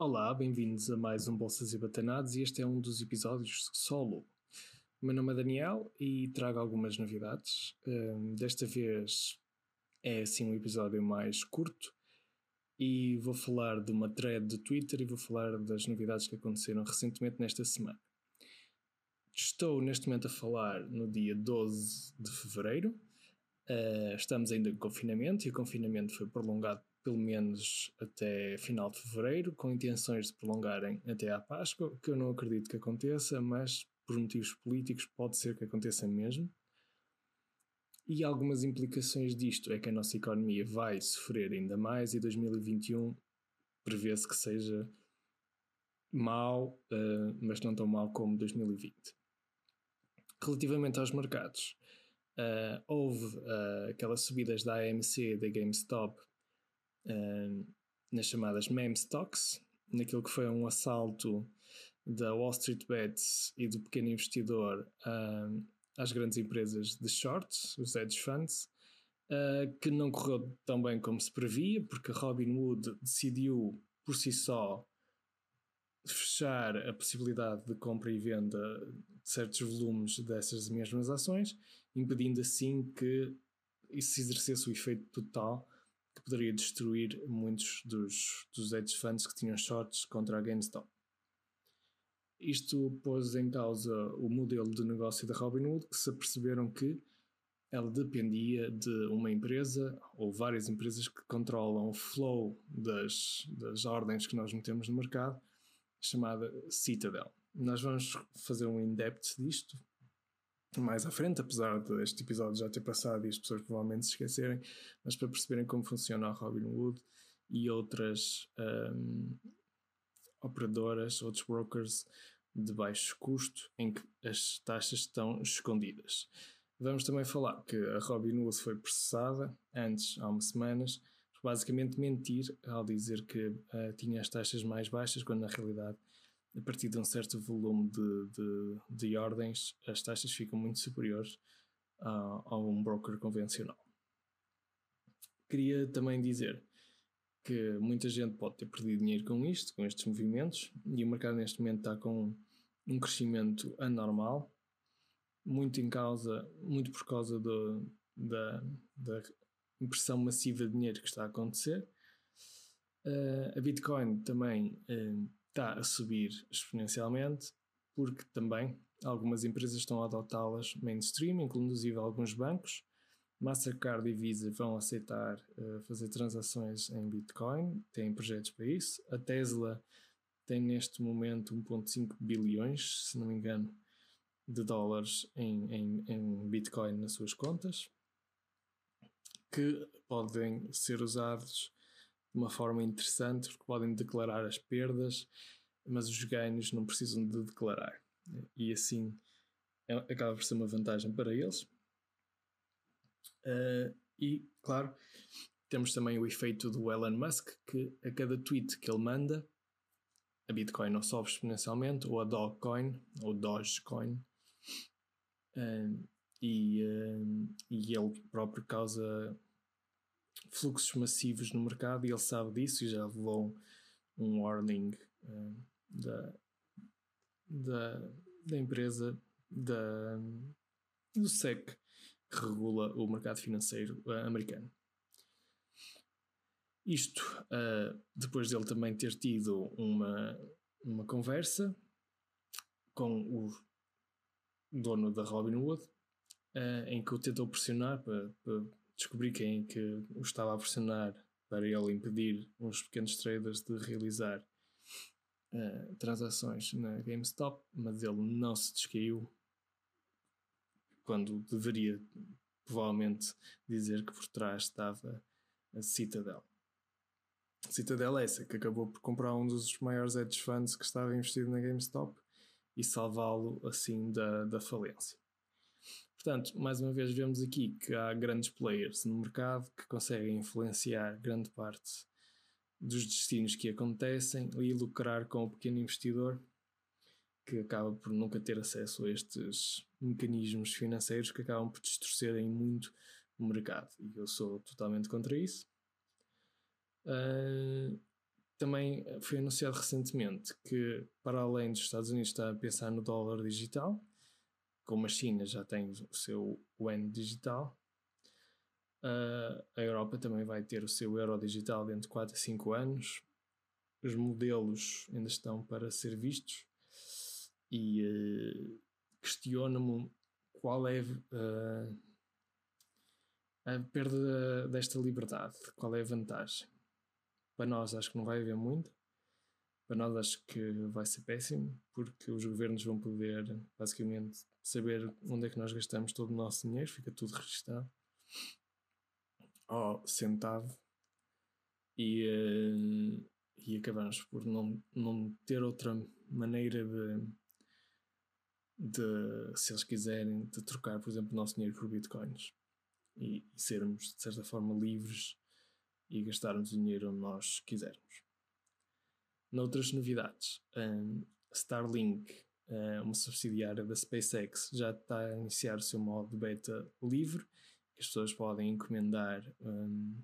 Olá, bem-vindos a mais um Bolsas e Batanados e este é um dos episódios solo. O meu nome é Daniel e trago algumas novidades. Um, desta vez é assim um episódio mais curto e vou falar de uma thread do Twitter e vou falar das novidades que aconteceram recentemente nesta semana. Estou neste momento a falar no dia 12 de fevereiro. Uh, estamos ainda em confinamento e o confinamento foi prolongado pelo menos até final de fevereiro, com intenções de prolongarem até à Páscoa, que eu não acredito que aconteça, mas por motivos políticos pode ser que aconteça mesmo. E algumas implicações disto é que a nossa economia vai sofrer ainda mais e 2021 prevê-se que seja mau, uh, mas não tão mau como 2020. Relativamente aos mercados, uh, houve uh, aquelas subidas da AMC, da GameStop uh, nas chamadas meme stocks, naquilo que foi um assalto da Wall Street Bets e do pequeno investidor uh, às grandes empresas de shorts, os hedge funds, uh, que não correu tão bem como se previa, porque a Robinhood decidiu por si só fechar a possibilidade de compra e venda de certos volumes dessas mesmas ações, impedindo assim que isso exercesse o efeito total poderia destruir muitos dos, dos hedge funds que tinham shorts contra a GameStop. Isto pôs em causa o modelo de negócio da Robinhood, que se aperceberam que ela dependia de uma empresa ou várias empresas que controlam o flow das, das ordens que nós metemos no mercado, chamada Citadel. Nós vamos fazer um in-depth disto mais à frente, apesar deste episódio já ter passado e as pessoas provavelmente se esquecerem, mas para perceberem como funciona a Robinhood e outras um, operadoras, outros brokers de baixo custo em que as taxas estão escondidas. Vamos também falar que a Robinhood foi processada antes, há umas semanas, por basicamente mentir ao dizer que uh, tinha as taxas mais baixas, quando na realidade a partir de um certo volume de, de, de ordens, as taxas ficam muito superiores uh, a um broker convencional. Queria também dizer que muita gente pode ter perdido dinheiro com isto, com estes movimentos, e o mercado neste momento está com um crescimento anormal, muito em causa, muito por causa do, da, da impressão massiva de dinheiro que está a acontecer. Uh, a Bitcoin também uh, está a subir exponencialmente, porque também algumas empresas estão a adotá-las mainstream, inclusive alguns bancos. Mastercard e Visa vão aceitar uh, fazer transações em Bitcoin, têm projetos para isso. A Tesla tem neste momento 1,5 bilhões, se não me engano, de dólares em, em, em Bitcoin nas suas contas, que podem ser usados uma forma interessante, porque podem declarar as perdas, mas os ganhos não precisam de declarar. E assim é, acaba por ser uma vantagem para eles. Uh, e, claro, temos também o efeito do Elon Musk, que a cada tweet que ele manda, a Bitcoin não sobe exponencialmente, ou a Dogecoin, ou Dogecoin, uh, e, uh, e ele próprio causa fluxos massivos no mercado e ele sabe disso e já levou um warning uh, da, da, da empresa da, do SEC que regula o mercado financeiro uh, americano. Isto uh, depois dele também ter tido uma, uma conversa com o dono da Robinhood, uh, em que o tentou pressionar para, para descobri quem que o estava a pressionar para ele impedir uns pequenos traders de realizar uh, transações na GameStop, mas ele não se descaiu quando deveria provavelmente dizer que por trás estava a Citadel. A Citadel é essa que acabou por comprar um dos maiores hedge funds que estava investido na GameStop e salvá-lo assim da, da falência. Portanto, mais uma vez vemos aqui que há grandes players no mercado que conseguem influenciar grande parte dos destinos que acontecem e lucrar com o pequeno investidor que acaba por nunca ter acesso a estes mecanismos financeiros que acabam por distorcerem muito o mercado. E eu sou totalmente contra isso. Uh, também foi anunciado recentemente que, para além dos Estados Unidos estar a pensar no dólar digital, como a China já tem o seu yuan digital, uh, a Europa também vai ter o seu euro digital dentro de 4 a 5 anos. Os modelos ainda estão para ser vistos e uh, questiono-me qual é uh, a perda desta liberdade, qual é a vantagem. Para nós acho que não vai haver muito. Para nós acho que vai ser péssimo, porque os governos vão poder basicamente saber onde é que nós gastamos todo o nosso dinheiro, fica tudo registado. Ao centavo e, uh, e acabamos por não, não ter outra maneira de, de, se eles quiserem, de trocar, por exemplo, o nosso dinheiro por bitcoins. E, e sermos de certa forma livres e gastarmos o dinheiro onde nós quisermos. Noutras novidades, um, Starlink, uma subsidiária da SpaceX, já está a iniciar o seu modo beta livre. As pessoas podem encomendar um,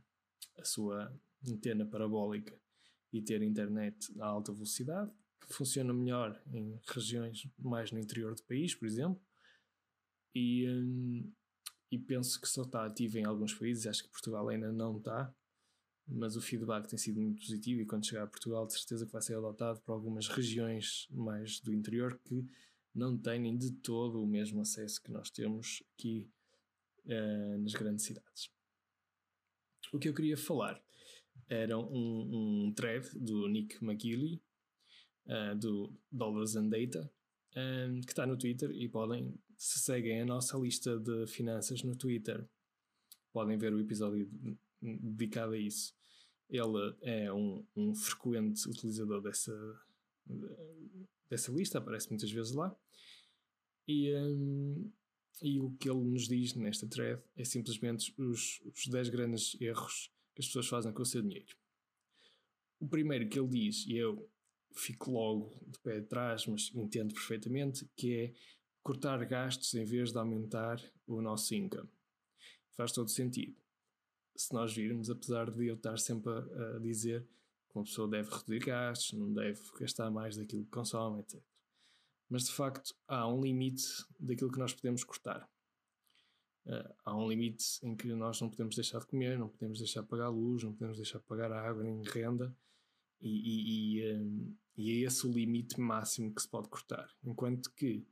a sua antena parabólica e ter internet a alta velocidade, que funciona melhor em regiões mais no interior do país, por exemplo. E, um, e penso que só está ativo em alguns países, acho que Portugal ainda não está, mas o feedback tem sido muito positivo e quando chegar a Portugal, de certeza que vai ser adotado por algumas regiões mais do interior que não têm de todo o mesmo acesso que nós temos aqui uh, nas grandes cidades. O que eu queria falar era um, um thread do Nick McGilley, uh, do Dollars and Data, um, eh, que está no Twitter e podem, se seguem a nossa lista de finanças no Twitter, podem ver o episódio dedicado a isso. Ele é um, um frequente utilizador dessa, dessa lista, aparece muitas vezes lá. E, um, e o que ele nos diz nesta thread é simplesmente os, os 10 grandes erros que as pessoas fazem com o seu dinheiro. O primeiro que ele diz, e eu fico logo de pé atrás, mas entendo perfeitamente, que é cortar gastos em vez de aumentar o nosso income. Faz todo sentido se nós virmos, apesar de eu estar sempre a, a dizer que uma pessoa deve reduzir gastos, não deve gastar mais daquilo que consome, etc. Mas de facto há um limite daquilo que nós podemos cortar. Uh, há um limite em que nós não podemos deixar de comer, não podemos deixar de pagar luz, não podemos deixar de pagar água nem renda, e, e, e, um, e é esse o limite máximo que se pode cortar. Enquanto que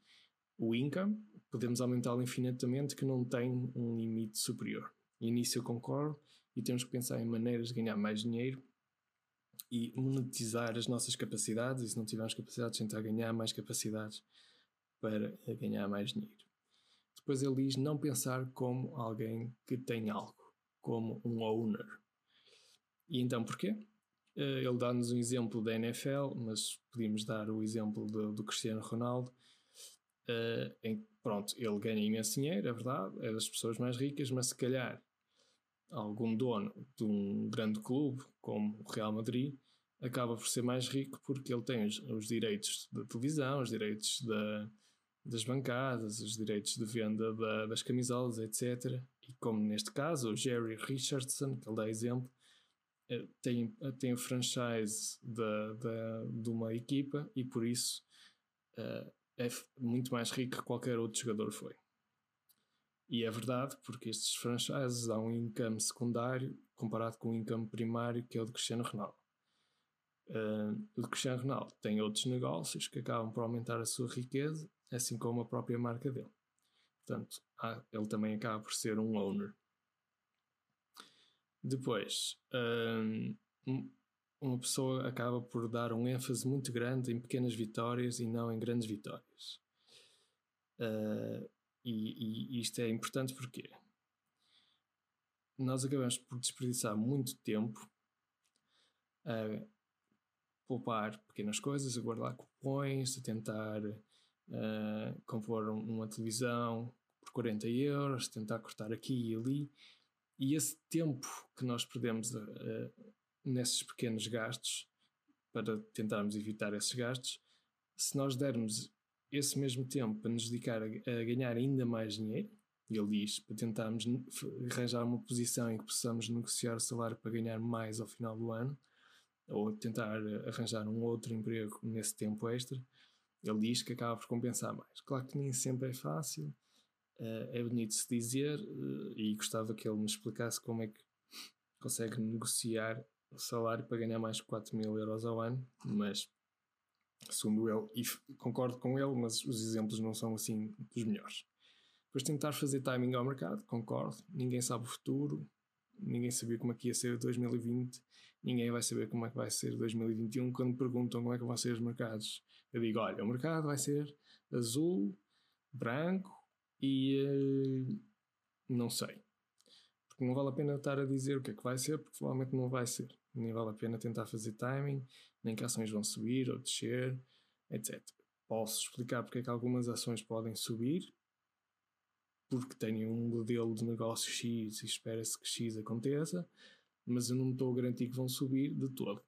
o income podemos aumentá-lo infinitamente, que não tem um limite superior. E nisso eu concordo e temos que pensar em maneiras de ganhar mais dinheiro e monetizar as nossas capacidades e se não tivermos capacidades tentar ganhar mais capacidades para ganhar mais dinheiro. Depois ele diz não pensar como alguém que tem algo, como um owner. E então porquê? Eh, ele dá-nos um exemplo da NFL, mas podíamos dar o exemplo do, do Cristiano Ronaldo, uh, em pronto, ele ganha imenso dinheiro, é verdade, é das pessoas mais ricas, mas se calhar algum dono de um grande clube, como o Real Madrid, acaba por ser mais rico porque ele tem os, os direitos da televisão, os direitos da, das bancadas, os direitos de venda da, das camisolas, etc. E como neste caso, o Jerry Richardson, que ele dá exemplo, eh, tem, tem o franchise de, de, de uma equipa e por isso uh, é muito mais rico que qualquer outro jogador foi. E é verdade, porque estes franchises dão um income secundário comparado com o income primário que é o do Cristiano Ronaldo. Uh, o Cristiano Ronaldo tem outros negócios que acabam por aumentar a sua riqueza, assim como a própria marca dele. Portanto, há, ele também acaba por ser um owner. Depois, uh, uma pessoa acaba por dar um ênfase muito grande em pequenas vitórias e não em grandes vitórias. Uh, e, e isto é importante porque nós acabamos por desperdiçar muito tempo a poupar pequenas coisas, a guardar cupons, a tentar uh, compor uma televisão por 40 euros, tentar cortar aqui e ali. E esse tempo que nós perdemos uh, nesses pequenos gastos, para tentarmos evitar esses gastos, se nós dermos esse mesmo tempo para nos dedicar a, a ganhar ainda mais dinheiro, ele diz, para tentarmos arranjar uma posição em que possamos negociar o salário para ganhar mais ao final do ano, ou tentar arranjar um outro emprego nesse tempo extra, ele diz que acaba por compensar mais. Claro que nem sempre é fácil, uh, é bonito se dizer, uh, e gostava que ele me explicasse como é que consegue negociar o salário para ganhar mais de 4 mil euros ao ano, mas segundo ele, e concordo com ele, mas os exemplos não são assim dos melhores. Depois tentar fazer timing ao mercado, concordo, ninguém sabe o futuro, ninguém sabia como é que ia ser 2020, ninguém vai saber como é que vai ser 2021 quando me perguntam como é que vão ser os mercados. Eu digo, olha, o mercado vai ser azul, branco e uh, não sei. Porque não vale a pena estar a dizer o que é que vai ser, porque provavelmente não vai ser. Nem vale a pena tentar fazer timing, nem que ações vão subir ou descer, etc. Posso explicar porque é que algumas ações podem subir, porque têm um modelo de negócio X e espera-se que X aconteça, mas eu não estou a garantir que vão subir de todo.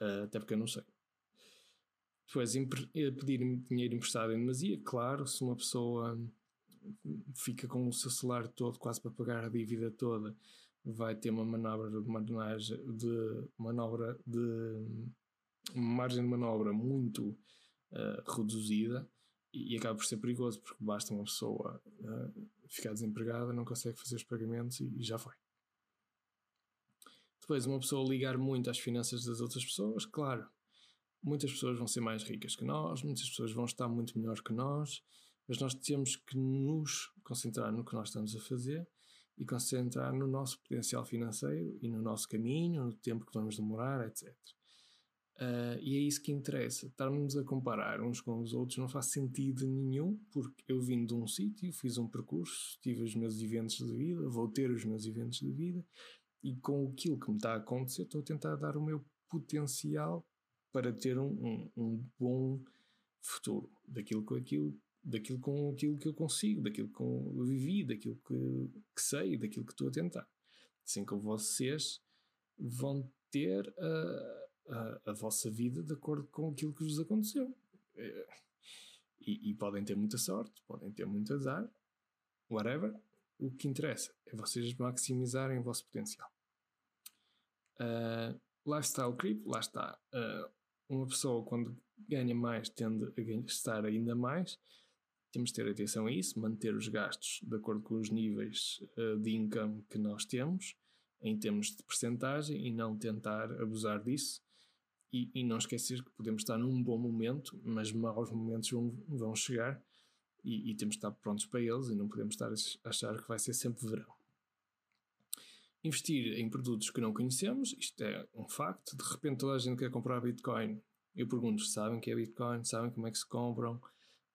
Uh, até porque eu não sei. Depois, pedir dinheiro emprestado em demasia, claro, se uma pessoa fica com o seu salário todo quase para pagar a dívida toda, vai ter uma manobra de managem, de manobra de margem de manobra muito uh, reduzida e, e, acaba por ser perigoso porque basta uma pessoa uh, ficar desempregada, não consegue fazer os pagamentos e, e já foi. Depois, uma pessoa ligar muito às finanças das outras pessoas, claro, muitas pessoas vão ser mais ricas que nós, muitas pessoas vão estar muito melhor que nós, mas nós temos que nos concentrar no que nós estamos a fazer e concentrar no nosso potencial financeiro e no nosso caminho, no tempo que vamos demorar, etc. Uh, ah, e é isso que interessa. Estarmos a comparar uns com os outros não faz sentido nenhum, porque eu vim de um sítio, fiz um percurso, tive os meus eventos de vida, vou ter os meus eventos de vida, e com aquilo que me está a acontecer, estou a tentar dar o meu potencial para ter um, um, um bom futuro daquilo com aquilo daquilo com aquilo que eu consigo, daquilo que eu vivi, daquilo que, que sei, daquilo que estou a tentar. Assim como vocês vão ter a, a, a, vossa vida de acordo com aquilo que vos aconteceu. É, e, e, podem ter muita sorte, podem ter muito azar, whatever. O que interessa é vocês maximizarem o vosso potencial. Uh, lifestyle creep, lá está. Uh, uma pessoa, quando ganha mais, tende a gastar ainda mais temos de ter atenção a isso, manter os gastos de acordo com os níveis uh, de income que nós temos, em termos de percentagem, e não tentar abusar disso. E, e, não esquecer que podemos estar num bom momento, mas maus momentos vão, vão chegar e, e, temos de estar prontos para eles e não podemos estar a achar que vai ser sempre verão. Investir em produtos que não conhecemos, isto é um facto. De repente toda a gente quer comprar Bitcoin. Eu pergunto, sabem o que é Bitcoin? Sabem como é que se compram?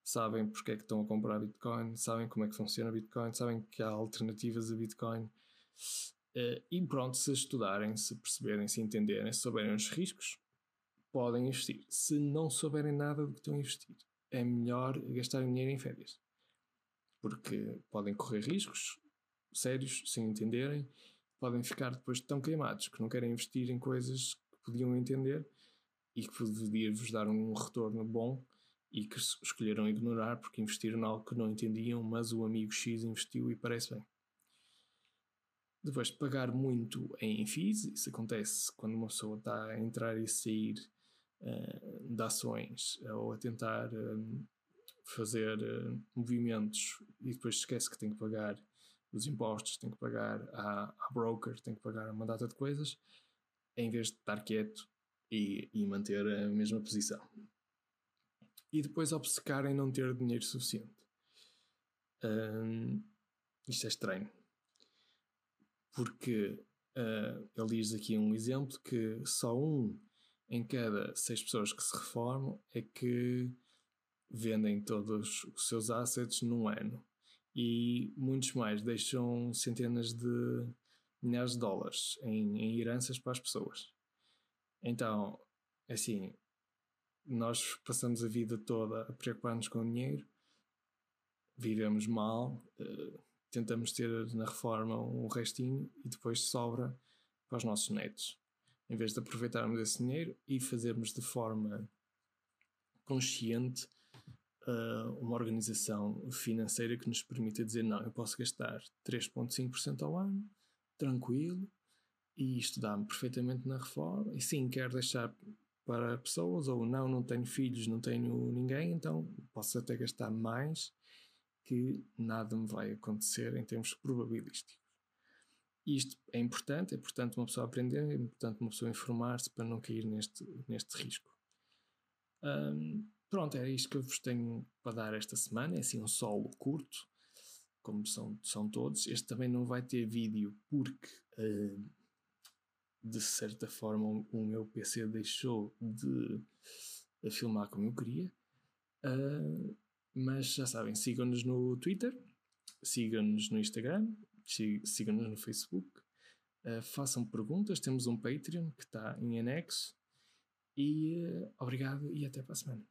Sabem porque é que estão a comprar Bitcoin, sabem como é que funciona Bitcoin, sabem que há alternativas a Bitcoin. Uh, e pronto, se estudarem, se perceberem, se entenderem, se souberem os riscos, podem investir. Se não souberem nada do que estão a investir, é melhor gastar dinheiro em férias. Porque podem correr riscos sérios, sem entenderem, podem ficar depois tão queimados que não querem investir em coisas que podiam entender e que podia vos dar um retorno bom e que escolheram ignorar porque investiram em algo que não entendiam, mas o amigo X investiu e parece bem. Depois, pagar muito em FIIs, isso acontece quando uma pessoa está a entrar e sair uh, de ações ou a tentar uh, fazer uh, movimentos e depois esquece que tem que pagar os impostos, tem que pagar à, à broker, tem que pagar uma data de coisas, em vez de estar quieto e, e manter a mesma posição e depois obcecar em não ter dinheiro suficiente. Um, isto é estranho. Porque uh, ele diz aqui um exemplo que só um em cada seis pessoas que se reformam é que vendem todos os seus assets num ano. E muitos mais deixam centenas de milhares de dólares em, em heranças para as pessoas. Então, assim, nós passamos a vida toda a preocupar-nos com o dinheiro, vivemos mal, uh, tentamos ter na reforma um restinho e depois sobra para os nossos netos. Em vez de aproveitarmos esse dinheiro e fazermos de forma consciente uh, uma organização financeira que nos permita dizer: não, eu posso gastar 3,5% ao ano, tranquilo, e isto dá-me perfeitamente na reforma. E sim, quero deixar para pessoas, ou não, não tenho filhos, não tenho ninguém, então posso até gastar mais que nada me vai acontecer em termos probabilísticos. Isto é importante, é importante uma pessoa aprender, é importante uma pessoa informar-se para não cair neste, neste risco. Pronto, é isto que eu vos tenho para dar esta semana. É assim um solo curto, como são, são todos. Este também não vai ter vídeo porque, de certa forma, o, meu PC deixou de filmar como eu queria. Uh, mas já sabem, sigam-nos no Twitter, sigam-nos no Instagram, sigam-nos no Facebook, uh, façam perguntas. Temos um Patreon que está em anexo. E uh, obrigado e até para a semana.